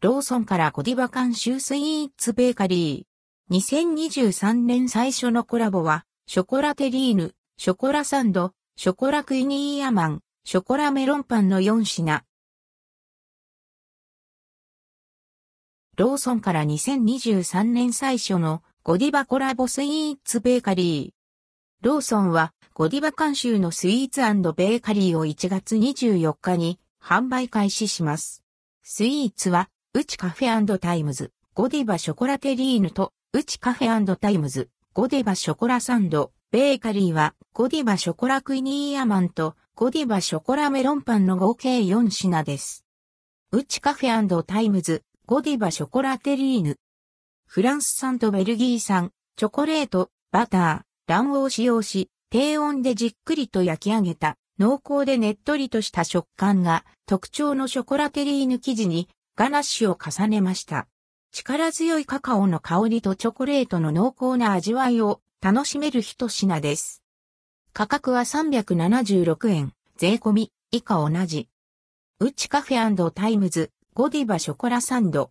ローソンからゴディバ監修スイーツベーカリー。2023年最初のコラボは、ショコラテリーヌ、ショコラサンド、ショコラクイニーアマン、ショコラメロンパンの4品。ローソンから2023年最初のゴディバコラボスイーツベーカリー。ローソンはゴディバ監修のスイーツベーカリーを1月24日に販売開始します。スイーツはうちカフェタイムズ、ゴディバショコラテリーヌとうちカフェタイムズ、ゴディバショコラサンド、ベーカリーはゴディバショコラクイニーアマンとゴディバショコラメロンパンの合計4品です。うちカフェタイムズ、ゴディバショコラテリーヌ。フランス産とベルギー産、チョコレート、バター、卵黄を使用し、低温でじっくりと焼き上げた、濃厚でねっとりとした食感が特徴のショコラテリーヌ生地にガナッシュを重ねました。力強いカカオの香りとチョコレートの濃厚な味わいを楽しめる一品です。価格は376円、税込み、以下同じ。うちカフェタイムズ、ゴディバショコラサンド。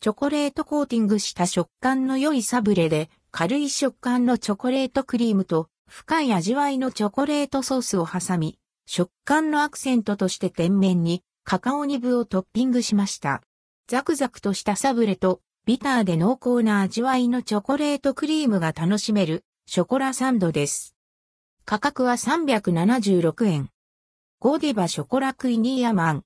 チョコレートコーティングした食感の良いサブレで、軽い食感のチョコレートクリームと深い味わいのチョコレートソースを挟み、食感のアクセントとして天面にカカオニブをトッピングしました。ザクザクとしたサブレとビターで濃厚な味わいのチョコレートクリームが楽しめるショコラサンドです。価格は376円。ゴディバショコラクイニーアマン。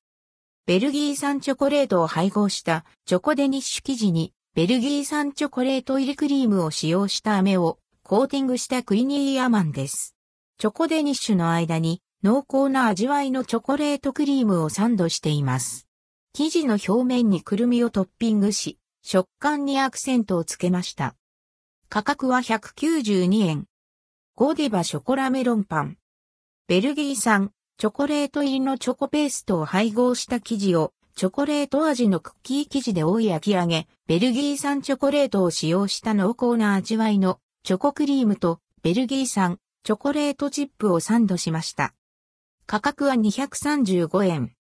ベルギー産チョコレートを配合したチョコデニッシュ生地にベルギー産チョコレート入りクリームを使用した飴をコーティングしたクイニーアマンです。チョコデニッシュの間に濃厚な味わいのチョコレートクリームをサンドしています。生地の表面にくるみをトッピングし、食感にアクセントをつけました。価格は192円。ゴディバショコラメロンパン。ベルギー産チョコレート入りのチョコペーストを配合した生地をチョコレート味のクッキー生地で覆い焼き上げ、ベルギー産チョコレートを使用した濃厚な味わいのチョコクリームとベルギー産チョコレートチップをサンドしました。価格は235円。